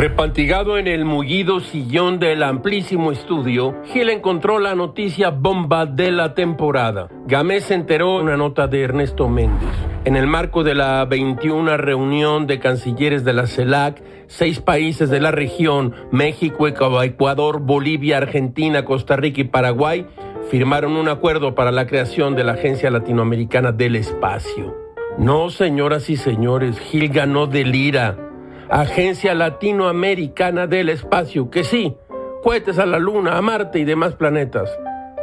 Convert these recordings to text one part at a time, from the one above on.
Repantigado en el mullido sillón del amplísimo estudio, Gil encontró la noticia bomba de la temporada. Gamés se enteró en una nota de Ernesto Méndez. En el marco de la 21 reunión de cancilleres de la CELAC, seis países de la región, México, Ecuador, Bolivia, Argentina, Costa Rica y Paraguay, firmaron un acuerdo para la creación de la Agencia Latinoamericana del Espacio. No, señoras y señores, Gil ganó de lira Agencia Latinoamericana del Espacio, que sí, cohetes a la Luna, a Marte y demás planetas,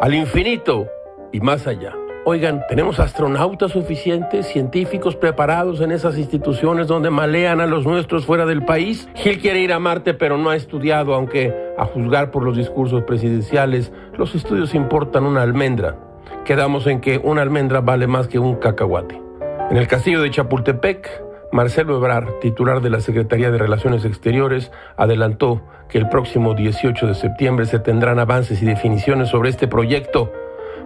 al infinito y más allá. Oigan, tenemos astronautas suficientes, científicos preparados en esas instituciones donde malean a los nuestros fuera del país. Gil quiere ir a Marte, pero no ha estudiado, aunque a juzgar por los discursos presidenciales, los estudios importan una almendra. Quedamos en que una almendra vale más que un cacahuate. En el castillo de Chapultepec, Marcelo Ebrard, titular de la Secretaría de Relaciones Exteriores, adelantó que el próximo 18 de septiembre se tendrán avances y definiciones sobre este proyecto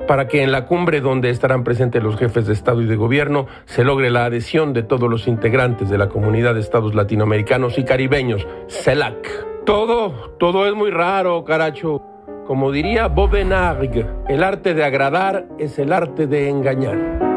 para que en la cumbre donde estarán presentes los jefes de Estado y de Gobierno se logre la adhesión de todos los integrantes de la comunidad de Estados latinoamericanos y caribeños, CELAC. Todo, todo es muy raro, caracho. Como diría Bobenarg, el arte de agradar es el arte de engañar.